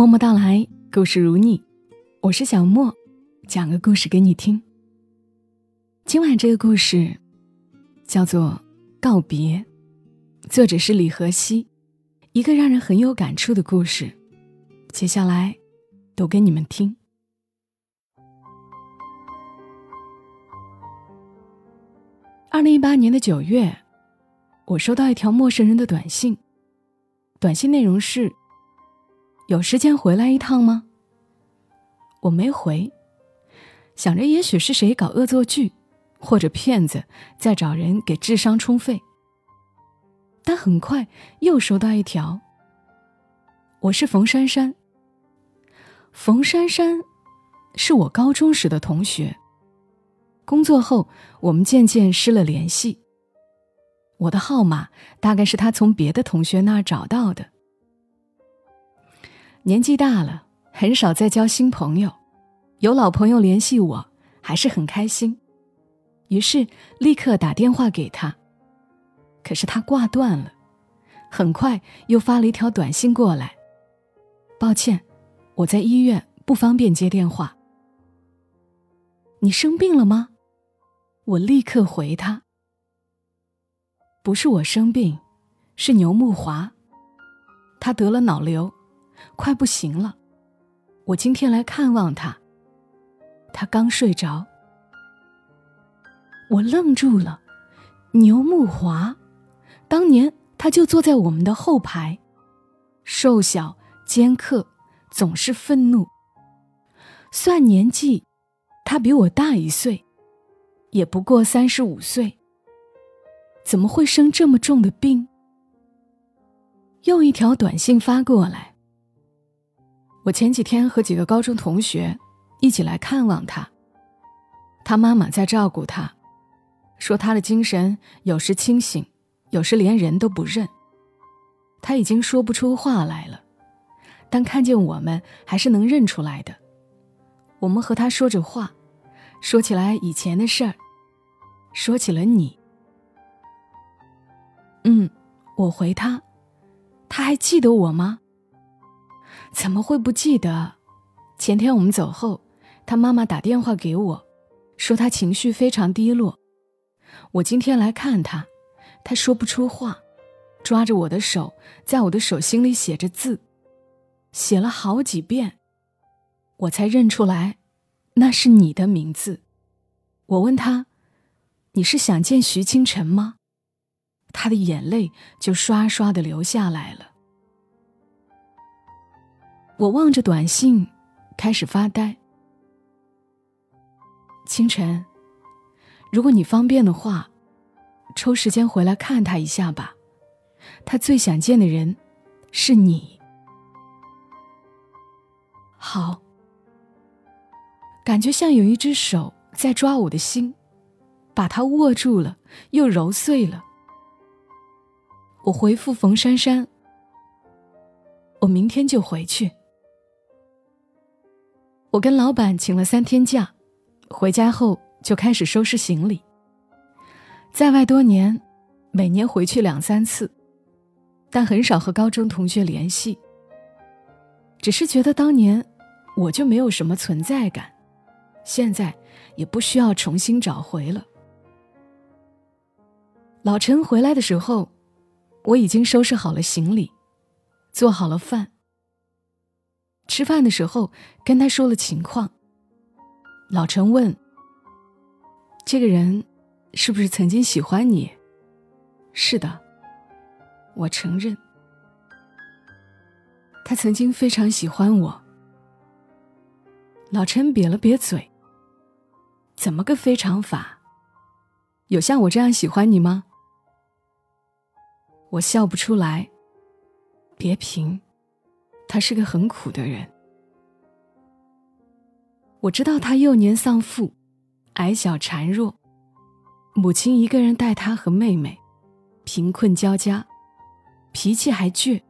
默默到来，故事如你，我是小莫，讲个故事给你听。今晚这个故事叫做《告别》，作者是李和熙，一个让人很有感触的故事。接下来读给你们听。二零一八年的九月，我收到一条陌生人的短信，短信内容是。有时间回来一趟吗？我没回，想着也许是谁搞恶作剧，或者骗子在找人给智商充费。但很快又收到一条：“我是冯珊珊。”冯珊珊是我高中时的同学，工作后我们渐渐失了联系。我的号码大概是他从别的同学那儿找到的。年纪大了，很少再交新朋友，有老朋友联系我，还是很开心。于是立刻打电话给他，可是他挂断了，很快又发了一条短信过来：“抱歉，我在医院，不方便接电话。”你生病了吗？我立刻回他：“不是我生病，是牛木华，他得了脑瘤。”快不行了，我今天来看望他。他刚睡着，我愣住了。牛木华，当年他就坐在我们的后排，瘦小尖刻，总是愤怒。算年纪，他比我大一岁，也不过三十五岁。怎么会生这么重的病？又一条短信发过来。我前几天和几个高中同学一起来看望他，他妈妈在照顾他，说他的精神有时清醒，有时连人都不认。他已经说不出话来了，但看见我们还是能认出来的。我们和他说着话，说起来以前的事儿，说起了你。嗯，我回他，他还记得我吗？怎么会不记得？前天我们走后，他妈妈打电话给我，说他情绪非常低落。我今天来看他，他说不出话，抓着我的手，在我的手心里写着字，写了好几遍，我才认出来，那是你的名字。我问他：“你是想见徐清晨吗？”他的眼泪就刷刷的流下来了。我望着短信，开始发呆。清晨，如果你方便的话，抽时间回来看他一下吧。他最想见的人，是你。好，感觉像有一只手在抓我的心，把它握住了，又揉碎了。我回复冯珊珊：“我明天就回去。”我跟老板请了三天假，回家后就开始收拾行李。在外多年，每年回去两三次，但很少和高中同学联系。只是觉得当年我就没有什么存在感，现在也不需要重新找回了。老陈回来的时候，我已经收拾好了行李，做好了饭。吃饭的时候，跟他说了情况。老陈问：“这个人是不是曾经喜欢你？”“是的。”我承认。他曾经非常喜欢我。老陈瘪了瘪嘴：“怎么个非常法？有像我这样喜欢你吗？”我笑不出来。别贫。他是个很苦的人，我知道他幼年丧父，矮小孱弱，母亲一个人带他和妹妹，贫困交加，脾气还倔，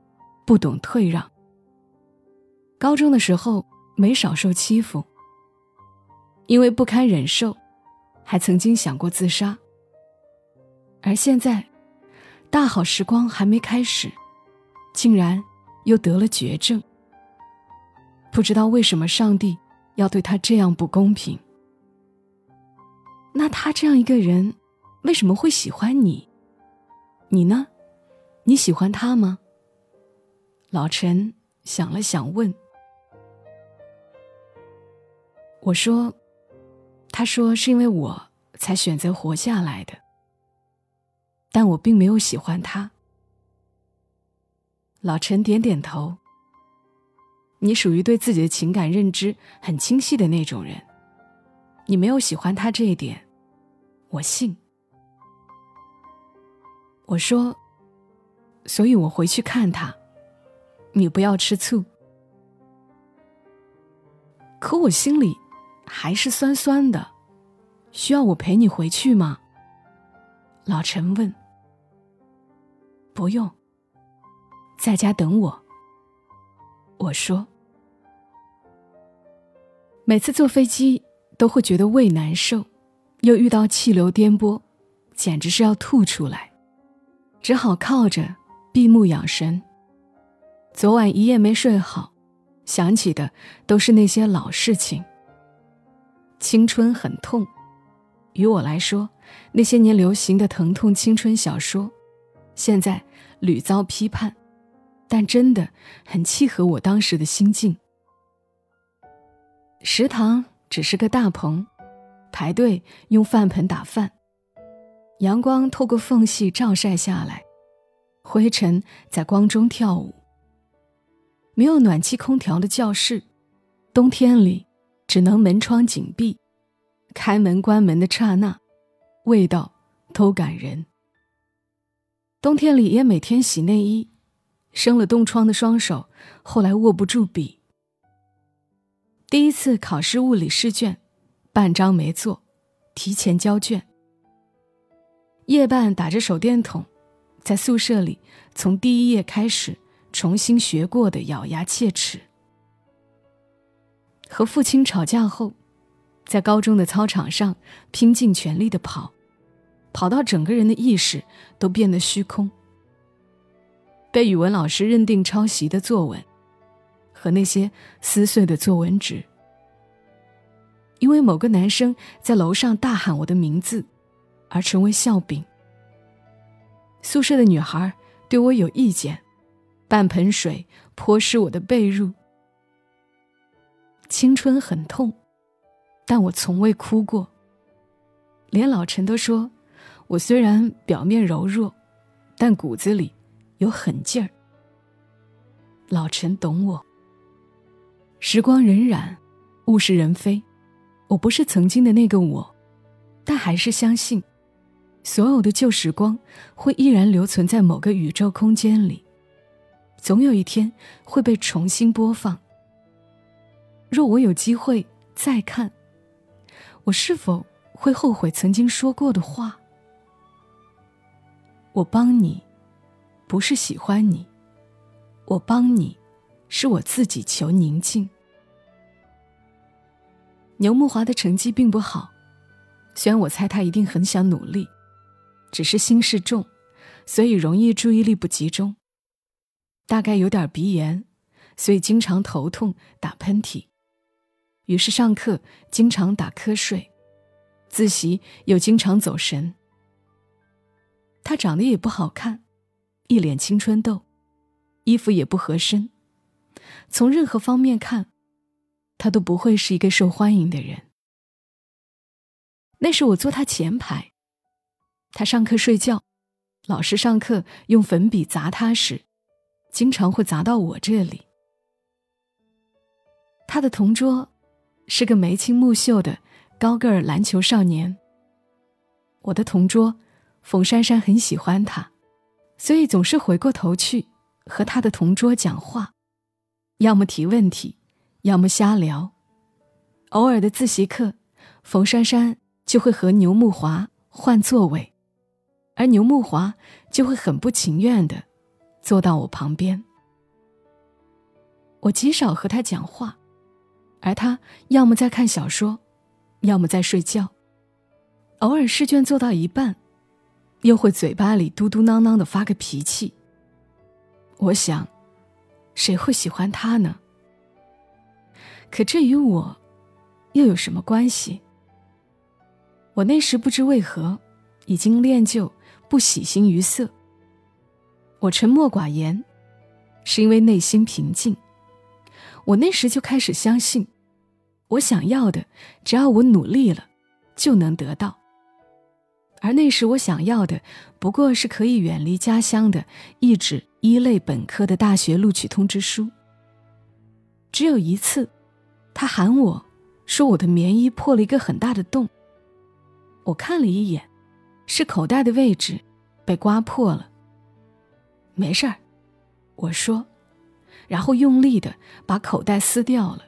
不懂退让。高中的时候没少受欺负，因为不堪忍受，还曾经想过自杀。而现在，大好时光还没开始，竟然。又得了绝症，不知道为什么上帝要对他这样不公平。那他这样一个人，为什么会喜欢你？你呢？你喜欢他吗？老陈想了想，问。我说：“他说是因为我才选择活下来的，但我并没有喜欢他。”老陈点点头。你属于对自己的情感认知很清晰的那种人，你没有喜欢他这一点，我信。我说，所以我回去看他，你不要吃醋。可我心里还是酸酸的，需要我陪你回去吗？老陈问。不用，在家等我。我说。每次坐飞机都会觉得胃难受，又遇到气流颠簸，简直是要吐出来，只好靠着闭目养神。昨晚一夜没睡好，想起的都是那些老事情。青春很痛，于我来说，那些年流行的疼痛青春小说，现在屡遭批判，但真的很契合我当时的心境。食堂只是个大棚，排队用饭盆打饭，阳光透过缝隙照晒下来，灰尘在光中跳舞。没有暖气空调的教室，冬天里只能门窗紧闭，开门关门的刹那，味道都感人。冬天里也每天洗内衣，生了冻疮的双手后来握不住笔。第一次考试物理试卷，半张没做，提前交卷。夜半打着手电筒，在宿舍里从第一页开始重新学过的，咬牙切齿。和父亲吵架后，在高中的操场上拼尽全力的跑，跑到整个人的意识都变得虚空。被语文老师认定抄袭的作文。和那些撕碎的作文纸，因为某个男生在楼上大喊我的名字，而成为笑柄。宿舍的女孩对我有意见，半盆水泼湿我的被褥。青春很痛，但我从未哭过。连老陈都说，我虽然表面柔弱，但骨子里有狠劲儿。老陈懂我。时光荏苒，物是人非，我不是曾经的那个我，但还是相信，所有的旧时光会依然留存在某个宇宙空间里，总有一天会被重新播放。若我有机会再看，我是否会后悔曾经说过的话？我帮你，不是喜欢你，我帮你。是我自己求宁静。牛木华的成绩并不好，虽然我猜他一定很想努力，只是心事重，所以容易注意力不集中。大概有点鼻炎，所以经常头痛、打喷嚏，于是上课经常打瞌睡，自习又经常走神。他长得也不好看，一脸青春痘，衣服也不合身。从任何方面看，他都不会是一个受欢迎的人。那时我坐他前排，他上课睡觉，老师上课用粉笔砸他时，经常会砸到我这里。他的同桌是个眉清目秀的高个儿篮球少年。我的同桌冯珊珊很喜欢他，所以总是回过头去和他的同桌讲话。要么提问题，要么瞎聊。偶尔的自习课，冯珊珊就会和牛木华换座位，而牛木华就会很不情愿的坐到我旁边。我极少和他讲话，而他要么在看小说，要么在睡觉。偶尔试卷做到一半，又会嘴巴里嘟嘟囔囔的发个脾气。我想。谁会喜欢他呢？可这与我又有什么关系？我那时不知为何，已经练就不喜形于色。我沉默寡言，是因为内心平静。我那时就开始相信，我想要的，只要我努力了，就能得到。而那时我想要的，不过是可以远离家乡的一纸一类本科的大学录取通知书。只有一次，他喊我说我的棉衣破了一个很大的洞。我看了一眼，是口袋的位置被刮破了。没事儿，我说，然后用力的把口袋撕掉了。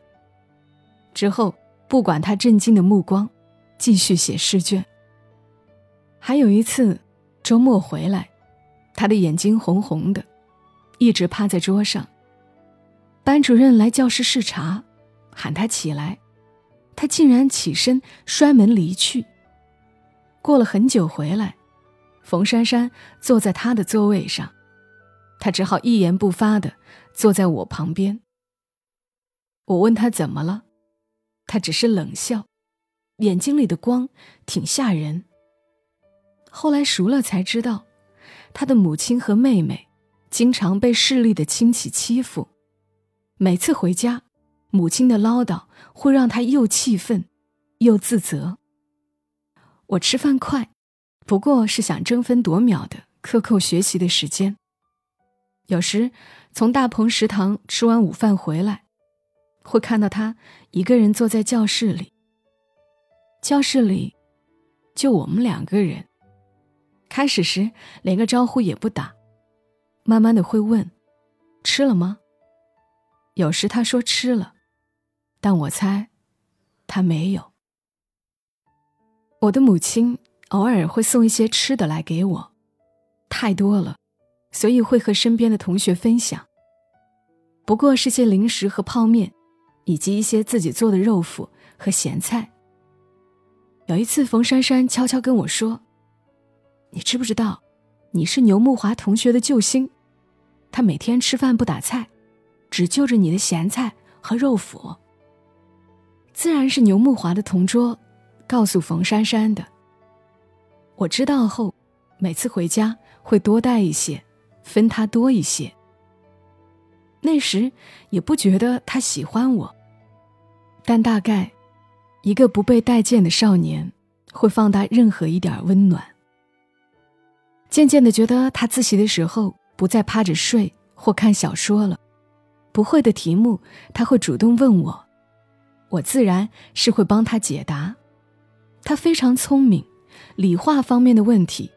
之后不管他震惊的目光，继续写试卷。还有一次，周末回来，他的眼睛红红的，一直趴在桌上。班主任来教室视察，喊他起来，他竟然起身摔门离去。过了很久回来，冯珊珊坐在他的座位上，他只好一言不发的坐在我旁边。我问他怎么了，他只是冷笑，眼睛里的光挺吓人。后来熟了才知道，他的母亲和妹妹经常被势力的亲戚欺负，每次回家，母亲的唠叨会让他又气愤，又自责。我吃饭快，不过是想争分夺秒的克扣学习的时间。有时从大棚食堂吃完午饭回来，会看到他一个人坐在教室里。教室里就我们两个人。开始时连个招呼也不打，慢慢的会问：“吃了吗？”有时他说吃了，但我猜他没有。我的母亲偶尔会送一些吃的来给我，太多了，所以会和身边的同学分享。不过是些零食和泡面，以及一些自己做的肉脯和咸菜。有一次，冯珊珊悄悄跟我说。你知不知道，你是牛木华同学的救星？他每天吃饭不打菜，只就着你的咸菜和肉脯。自然是牛木华的同桌告诉冯珊珊的。我知道后，每次回家会多带一些，分他多一些。那时也不觉得他喜欢我，但大概，一个不被待见的少年会放大任何一点温暖。渐渐的觉得他自习的时候不再趴着睡或看小说了，不会的题目他会主动问我，我自然是会帮他解答。他非常聪明，理化方面的问题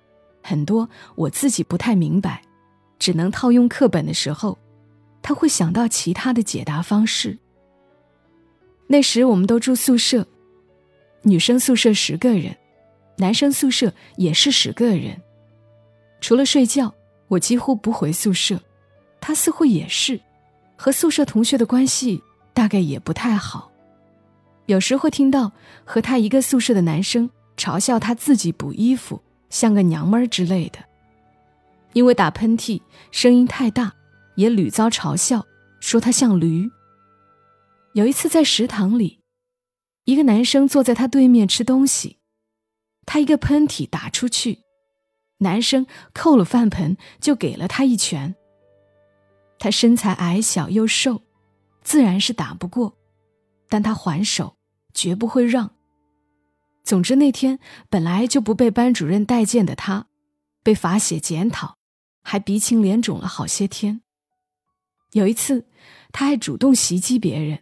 很多我自己不太明白，只能套用课本的时候，他会想到其他的解答方式。那时我们都住宿舍，女生宿舍十个人，男生宿舍也是十个人。除了睡觉，我几乎不回宿舍。他似乎也是，和宿舍同学的关系大概也不太好。有时会听到和他一个宿舍的男生嘲笑他自己补衣服像个娘们儿之类的。因为打喷嚏声音太大，也屡遭嘲笑，说他像驴。有一次在食堂里，一个男生坐在他对面吃东西，他一个喷嚏打出去。男生扣了饭盆，就给了他一拳。他身材矮小又瘦，自然是打不过，但他还手，绝不会让。总之那天本来就不被班主任待见的他，被罚写检讨，还鼻青脸肿了好些天。有一次，他还主动袭击别人，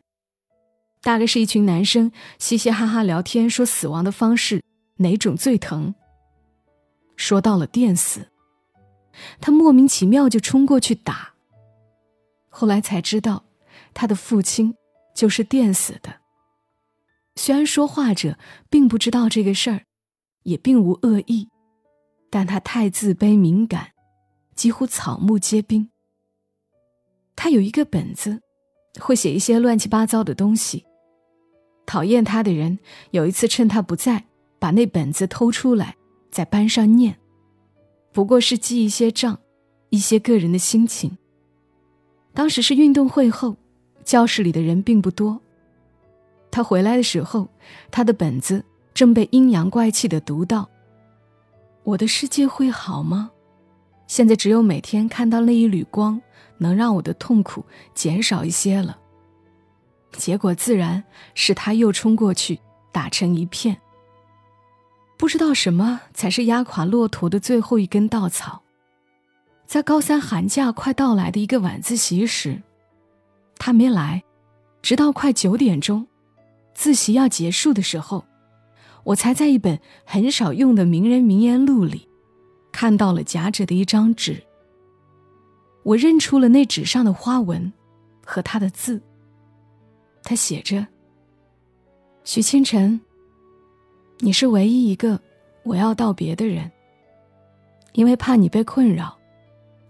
大概是一群男生嘻嘻哈哈聊天，说死亡的方式哪种最疼。说到了电死，他莫名其妙就冲过去打。后来才知道，他的父亲就是电死的。虽然说话者并不知道这个事儿，也并无恶意，但他太自卑敏感，几乎草木皆兵。他有一个本子，会写一些乱七八糟的东西。讨厌他的人有一次趁他不在，把那本子偷出来。在班上念，不过是记一些账，一些个人的心情。当时是运动会后，教室里的人并不多，他回来的时候，他的本子正被阴阳怪气的读到。我的世界会好吗？现在只有每天看到那一缕光，能让我的痛苦减少一些了。结果自然是他又冲过去，打成一片。不知道什么才是压垮骆驼的最后一根稻草。在高三寒假快到来的一个晚自习时，他没来，直到快九点钟，自习要结束的时候，我才在一本很少用的名人名言录里，看到了夹着的一张纸。我认出了那纸上的花纹，和他的字。他写着：“许清晨，你是唯一一个我要道别的人。因为怕你被困扰，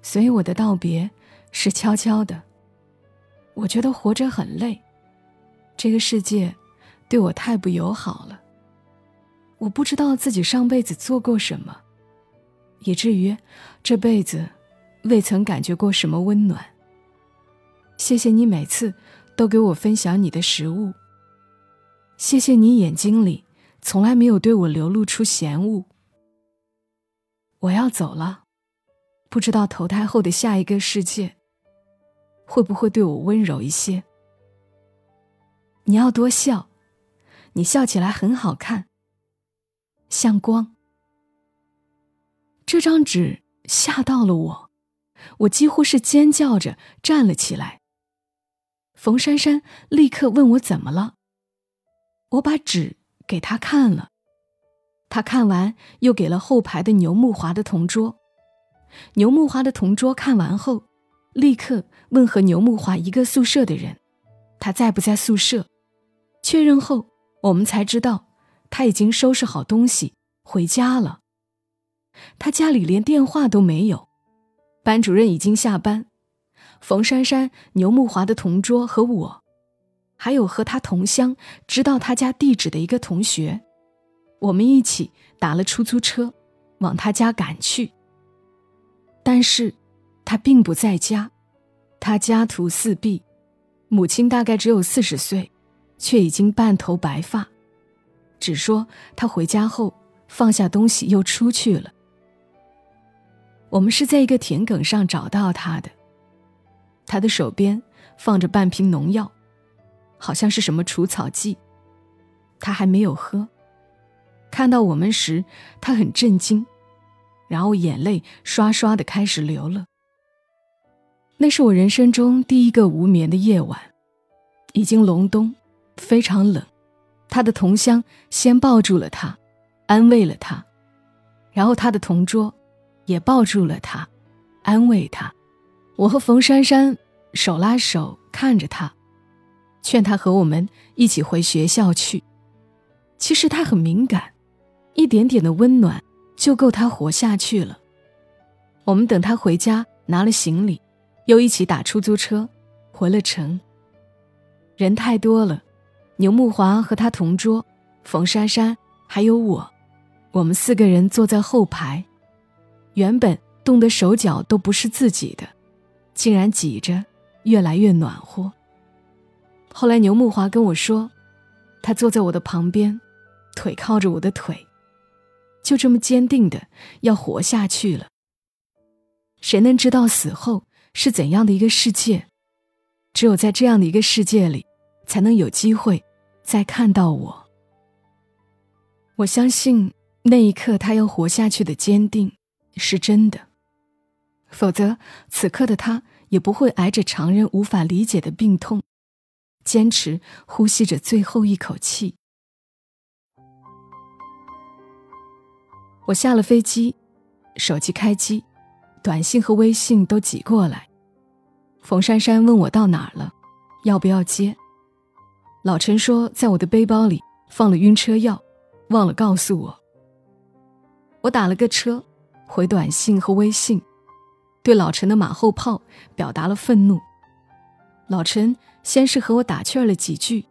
所以我的道别是悄悄的。我觉得活着很累，这个世界对我太不友好了。我不知道自己上辈子做过什么，以至于这辈子未曾感觉过什么温暖。谢谢你每次。”都给我分享你的食物。谢谢你眼睛里从来没有对我流露出嫌恶。我要走了，不知道投胎后的下一个世界会不会对我温柔一些。你要多笑，你笑起来很好看，像光。这张纸吓到了我，我几乎是尖叫着站了起来。冯珊珊立刻问我怎么了。我把纸给他看了，他看完又给了后排的牛木华的同桌。牛木华的同桌看完后，立刻问和牛木华一个宿舍的人，他在不在宿舍。确认后，我们才知道他已经收拾好东西回家了。他家里连电话都没有，班主任已经下班。冯珊珊、牛木华的同桌和我，还有和他同乡、知道他家地址的一个同学，我们一起打了出租车，往他家赶去。但是，他并不在家，他家徒四壁，母亲大概只有四十岁，却已经半头白发，只说他回家后放下东西又出去了。我们是在一个田埂上找到他的。他的手边放着半瓶农药，好像是什么除草剂。他还没有喝。看到我们时，他很震惊，然后眼泪刷刷的开始流了。那是我人生中第一个无眠的夜晚，已经隆冬，非常冷。他的同乡先抱住了他，安慰了他，然后他的同桌也抱住了他，安慰他。我和冯珊珊手拉手看着他，劝他和我们一起回学校去。其实他很敏感，一点点的温暖就够他活下去了。我们等他回家，拿了行李，又一起打出租车回了城。人太多了，牛木华和他同桌，冯珊珊还有我，我们四个人坐在后排，原本冻得手脚都不是自己的。竟然挤着，越来越暖和。后来牛木华跟我说，他坐在我的旁边，腿靠着我的腿，就这么坚定的要活下去了。谁能知道死后是怎样的一个世界？只有在这样的一个世界里，才能有机会再看到我。我相信那一刻他要活下去的坚定是真的。否则，此刻的他也不会挨着常人无法理解的病痛，坚持呼吸着最后一口气。我下了飞机，手机开机，短信和微信都挤过来。冯珊珊问我到哪儿了，要不要接？老陈说在我的背包里放了晕车药，忘了告诉我。我打了个车，回短信和微信。对老陈的马后炮表达了愤怒。老陈先是和我打趣了几句，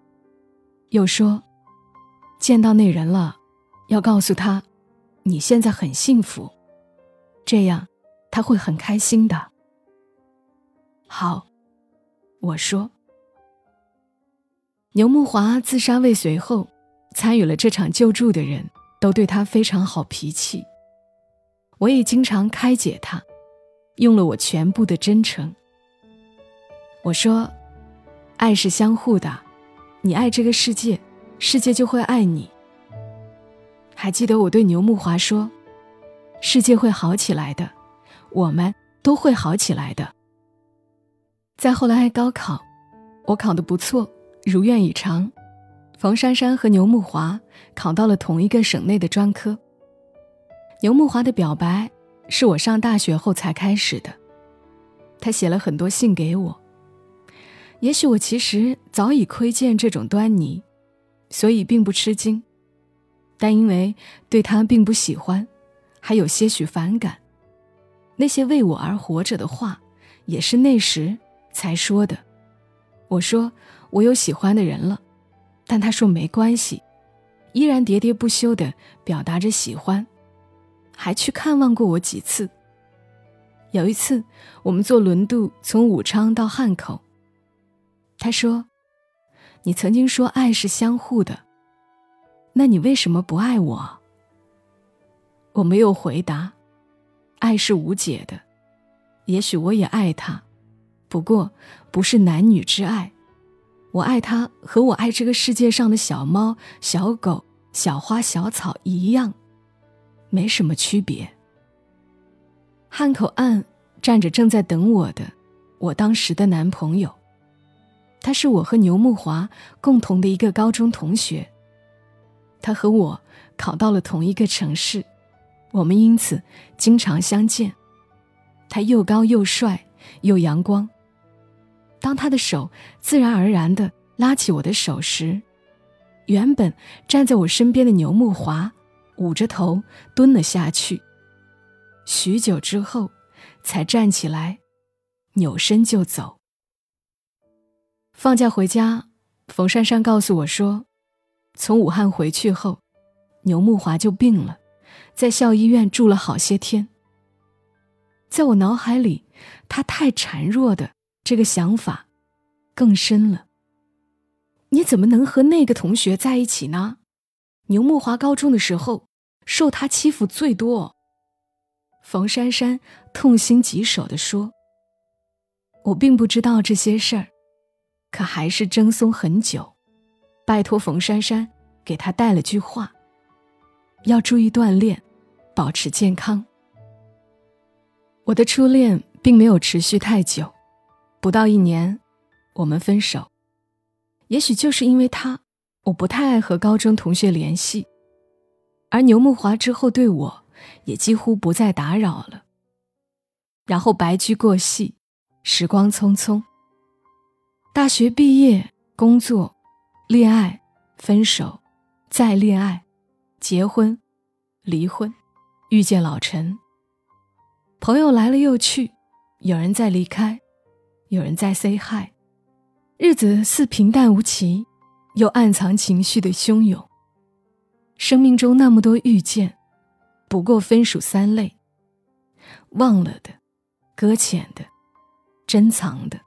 又说：“见到那人了，要告诉他，你现在很幸福，这样他会很开心的。”好，我说。牛木华自杀未遂后，参与了这场救助的人都对他非常好脾气。我也经常开解他，用了我全部的真诚。我说：“爱是相互的，你爱这个世界，世界就会爱你。”还记得我对牛木华说：“世界会好起来的，我们都会好起来的。”再后来高考，我考得不错，如愿以偿。冯珊珊和牛木华考到了同一个省内的专科。牛木华的表白是我上大学后才开始的，他写了很多信给我。也许我其实早已窥见这种端倪，所以并不吃惊。但因为对他并不喜欢，还有些许反感，那些为我而活着的话，也是那时才说的。我说我有喜欢的人了，但他说没关系，依然喋喋不休地表达着喜欢，还去看望过我几次。有一次，我们坐轮渡从武昌到汉口，他说：“你曾经说爱是相互的。”那你为什么不爱我？我没有回答。爱是无解的，也许我也爱他，不过不是男女之爱。我爱他和我爱这个世界上的小猫、小狗、小花、小草一样，没什么区别。汉口岸站着正在等我的，我当时的男朋友，他是我和牛木华共同的一个高中同学。他和我考到了同一个城市，我们因此经常相见。他又高又帅又阳光。当他的手自然而然地拉起我的手时，原本站在我身边的牛木华捂着头蹲了下去。许久之后，才站起来，扭身就走。放假回家，冯珊珊告诉我说。从武汉回去后，牛木华就病了，在校医院住了好些天。在我脑海里，他太孱弱的这个想法更深了。你怎么能和那个同学在一起呢？牛木华高中的时候受他欺负最多。冯珊珊痛心疾首地说：“我并不知道这些事儿，可还是争松很久。”拜托冯珊珊给他带了句话：要注意锻炼，保持健康。我的初恋并没有持续太久，不到一年，我们分手。也许就是因为他，我不太爱和高中同学联系，而牛木华之后对我也几乎不再打扰了。然后白驹过隙，时光匆匆。大学毕业，工作。恋爱，分手，再恋爱，结婚，离婚，遇见老陈。朋友来了又去，有人在离开，有人在 say hi。日子似平淡无奇，又暗藏情绪的汹涌。生命中那么多遇见，不过分属三类：忘了的，搁浅的，珍藏的。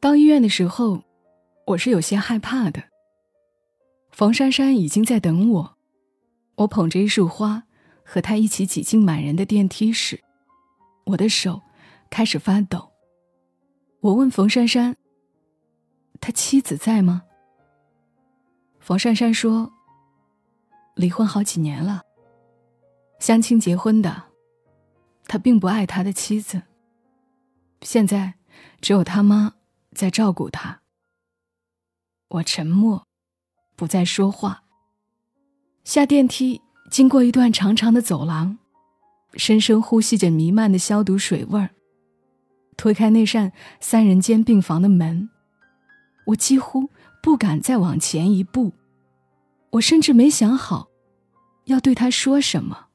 到医院的时候。我是有些害怕的。冯珊珊已经在等我，我捧着一束花，和她一起挤进满人的电梯时，我的手开始发抖。我问冯珊珊：“他妻子在吗？”冯珊珊说：“离婚好几年了，相亲结婚的，他并不爱他的妻子。现在只有他妈在照顾他。”我沉默，不再说话。下电梯，经过一段长长的走廊，深深呼吸着弥漫的消毒水味儿。推开那扇三人间病房的门，我几乎不敢再往前一步。我甚至没想好要对他说什么。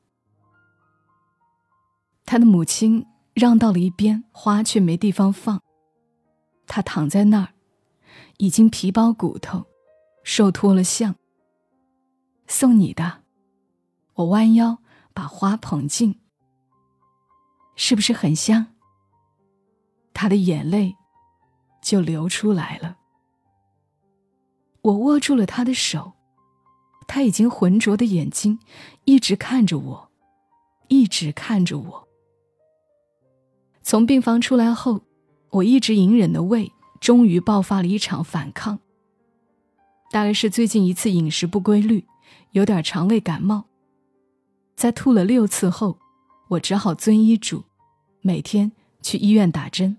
他的母亲让到了一边，花却没地方放。他躺在那儿。已经皮包骨头，瘦脱了相。送你的，我弯腰把花捧进。是不是很香？他的眼泪就流出来了。我握住了他的手，他已经浑浊的眼睛一直看着我，一直看着我。从病房出来后，我一直隐忍的胃终于爆发了一场反抗。大概是最近一次饮食不规律，有点肠胃感冒。在吐了六次后，我只好遵医嘱，每天去医院打针。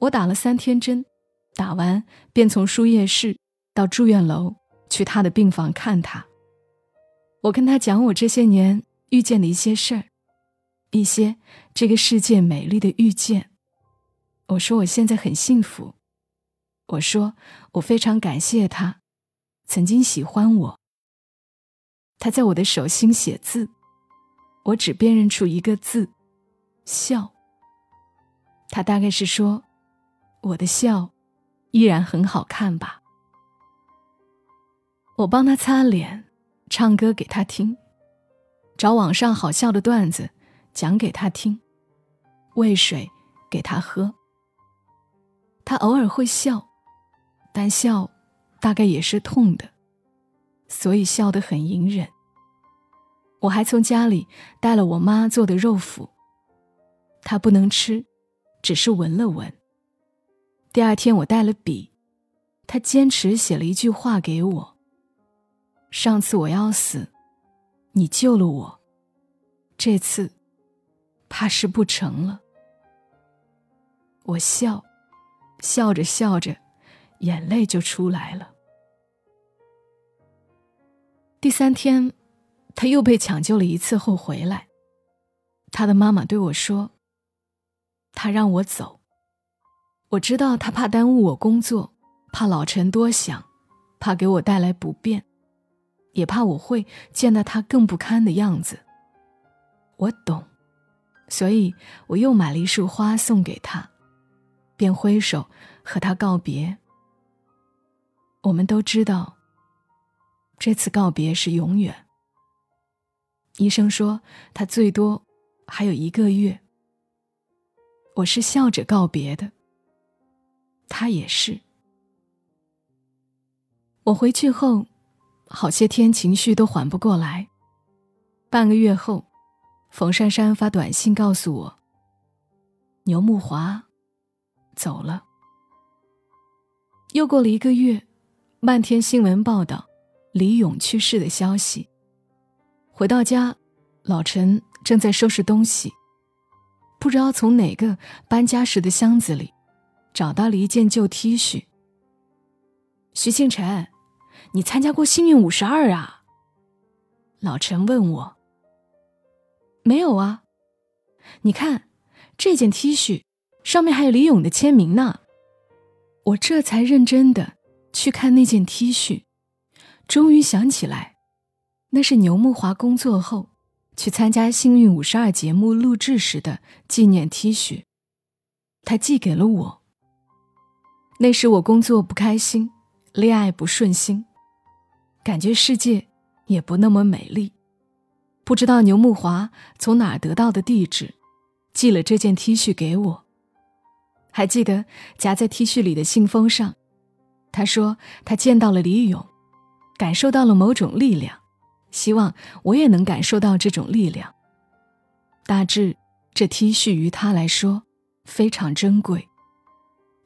我打了三天针，打完便从输液室到住院楼去他的病房看他。我跟他讲我这些年遇见的一些事儿。一些这个世界美丽的遇见。我说我现在很幸福。我说我非常感谢他，曾经喜欢我。他在我的手心写字，我只辨认出一个字，笑。他大概是说，我的笑依然很好看吧。我帮他擦脸，唱歌给他听，找网上好笑的段子。讲给他听，喂水给他喝。他偶尔会笑，但笑大概也是痛的，所以笑得很隐忍。我还从家里带了我妈做的肉脯，他不能吃，只是闻了闻。第二天我带了笔，他坚持写了一句话给我：“上次我要死，你救了我，这次。”怕是不成了。我笑，笑着笑着，眼泪就出来了。第三天，他又被抢救了一次后回来，他的妈妈对我说：“他让我走。”我知道他怕耽误我工作，怕老陈多想，怕给我带来不便，也怕我会见到他更不堪的样子。我懂。所以，我又买了一束花送给他，便挥手和他告别。我们都知道，这次告别是永远。医生说他最多还有一个月。我是笑着告别的，他也是。我回去后，好些天情绪都缓不过来。半个月后。冯珊珊发短信告诉我：“牛木华走了。”又过了一个月，漫天新闻报道李勇去世的消息。回到家，老陈正在收拾东西，不知道从哪个搬家时的箱子里找到了一件旧 T 恤。徐庆辰，你参加过幸运五十二啊？老陈问我。没有啊，你看，这件 T 恤上面还有李勇的签名呢。我这才认真的去看那件 T 恤，终于想起来，那是牛木华工作后去参加《幸运五十二》节目录制时的纪念 T 恤，他寄给了我。那时我工作不开心，恋爱不顺心，感觉世界也不那么美丽。不知道牛木华从哪得到的地址，寄了这件 T 恤给我。还记得夹在 T 恤里的信封上，他说他见到了李勇，感受到了某种力量，希望我也能感受到这种力量。大致这 T 恤于他来说非常珍贵，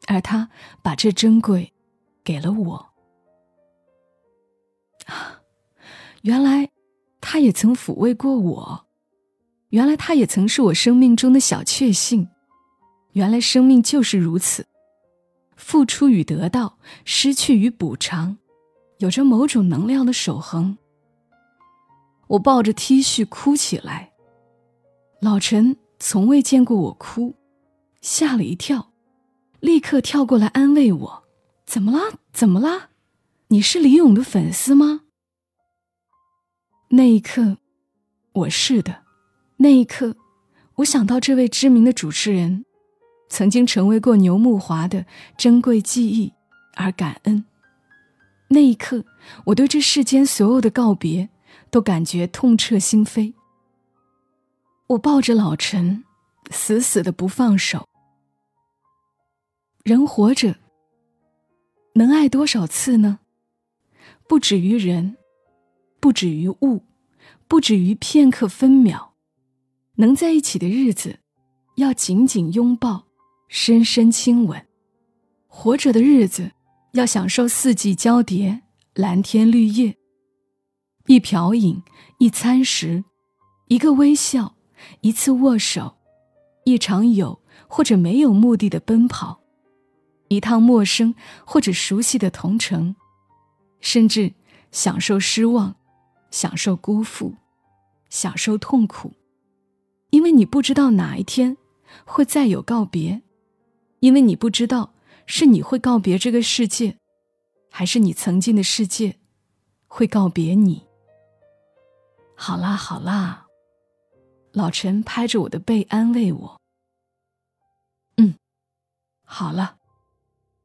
而他把这珍贵给了我。啊，原来。他也曾抚慰过我，原来他也曾是我生命中的小确幸，原来生命就是如此，付出与得到，失去与补偿，有着某种能量的守恒。我抱着 T 恤哭起来，老陈从未见过我哭，吓了一跳，立刻跳过来安慰我：“怎么了？怎么了？你是李勇的粉丝吗？”那一刻，我是的。那一刻，我想到这位知名的主持人，曾经成为过牛木华的珍贵记忆，而感恩。那一刻，我对这世间所有的告别，都感觉痛彻心扉。我抱着老陈，死死的不放手。人活着，能爱多少次呢？不止于人，不止于物，不止于片刻分秒。能在一起的日子，要紧紧拥抱，深深亲吻；活着的日子，要享受四季交叠，蓝天绿叶。一瓢饮，一餐食，一个微笑，一次握手，一场有或者没有目的的奔跑，一趟陌生或者熟悉的同城，甚至享受失望，享受辜负，享受痛苦，因为你不知道哪一天会再有告别，因为你不知道是你会告别这个世界，还是你曾经的世界会告别你。好啦好啦，老陈拍着我的背安慰我。嗯，好了，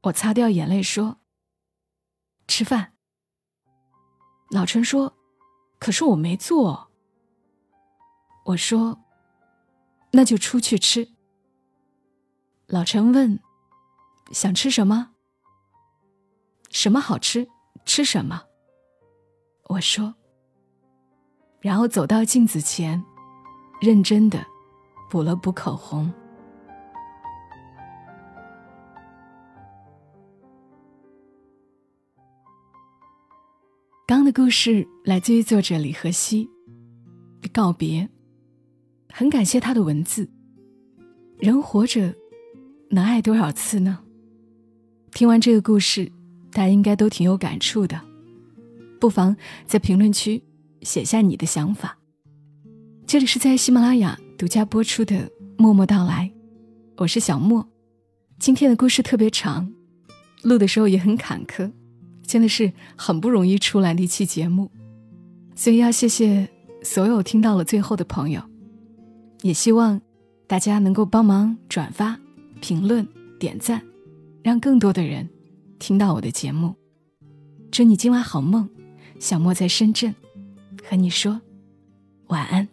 我擦掉眼泪说：“吃饭。”老陈说：“可是我没做。”我说：“那就出去吃。”老陈问：“想吃什么？什么好吃？吃什么？”我说。然后走到镜子前，认真的补了补口红。刚的故事来自于作者李和熙，告别。很感谢他的文字。人活着，能爱多少次呢？听完这个故事，大家应该都挺有感触的，不妨在评论区。写下你的想法。这里是在喜马拉雅独家播出的《默默到来》，我是小莫。今天的故事特别长，录的时候也很坎坷，真的是很不容易出来的一期节目。所以要谢谢所有听到了最后的朋友，也希望大家能够帮忙转发、评论、点赞，让更多的人听到我的节目。祝你今晚好梦，小莫在深圳。和你说晚安。